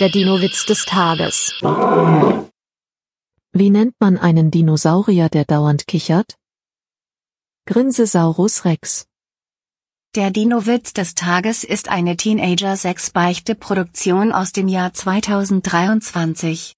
Der Dino-Witz des Tages. Wie nennt man einen Dinosaurier, der dauernd kichert? Grinsesaurus Rex. Der Dino-Witz des Tages ist eine Teenager-6-Beichte-Produktion aus dem Jahr 2023.